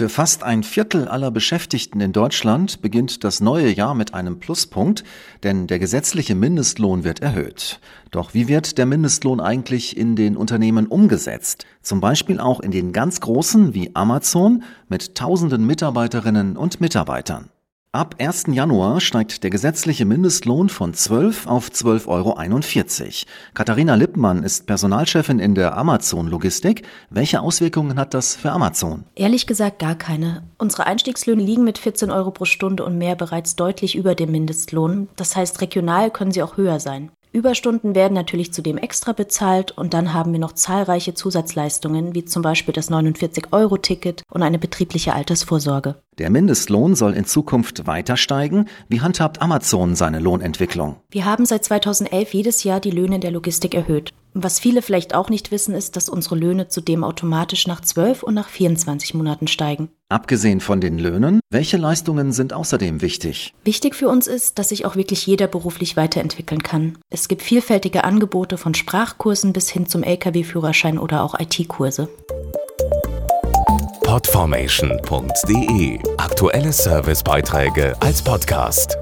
Für fast ein Viertel aller Beschäftigten in Deutschland beginnt das neue Jahr mit einem Pluspunkt, denn der gesetzliche Mindestlohn wird erhöht. Doch wie wird der Mindestlohn eigentlich in den Unternehmen umgesetzt? Zum Beispiel auch in den ganz großen wie Amazon mit tausenden Mitarbeiterinnen und Mitarbeitern. Ab 1. Januar steigt der gesetzliche Mindestlohn von 12 auf 12,41 Euro. Katharina Lippmann ist Personalchefin in der Amazon-Logistik. Welche Auswirkungen hat das für Amazon? Ehrlich gesagt gar keine. Unsere Einstiegslöhne liegen mit 14 Euro pro Stunde und mehr bereits deutlich über dem Mindestlohn. Das heißt, regional können sie auch höher sein. Überstunden werden natürlich zudem extra bezahlt und dann haben wir noch zahlreiche Zusatzleistungen, wie zum Beispiel das 49-Euro-Ticket und eine betriebliche Altersvorsorge. Der Mindestlohn soll in Zukunft weiter steigen. Wie handhabt Amazon seine Lohnentwicklung? Wir haben seit 2011 jedes Jahr die Löhne in der Logistik erhöht. Was viele vielleicht auch nicht wissen, ist, dass unsere Löhne zudem automatisch nach 12 und nach 24 Monaten steigen. Abgesehen von den Löhnen, welche Leistungen sind außerdem wichtig? Wichtig für uns ist, dass sich auch wirklich jeder beruflich weiterentwickeln kann. Es gibt vielfältige Angebote von Sprachkursen bis hin zum Lkw-Führerschein oder auch IT-Kurse. Podformation.de Aktuelle Servicebeiträge als Podcast.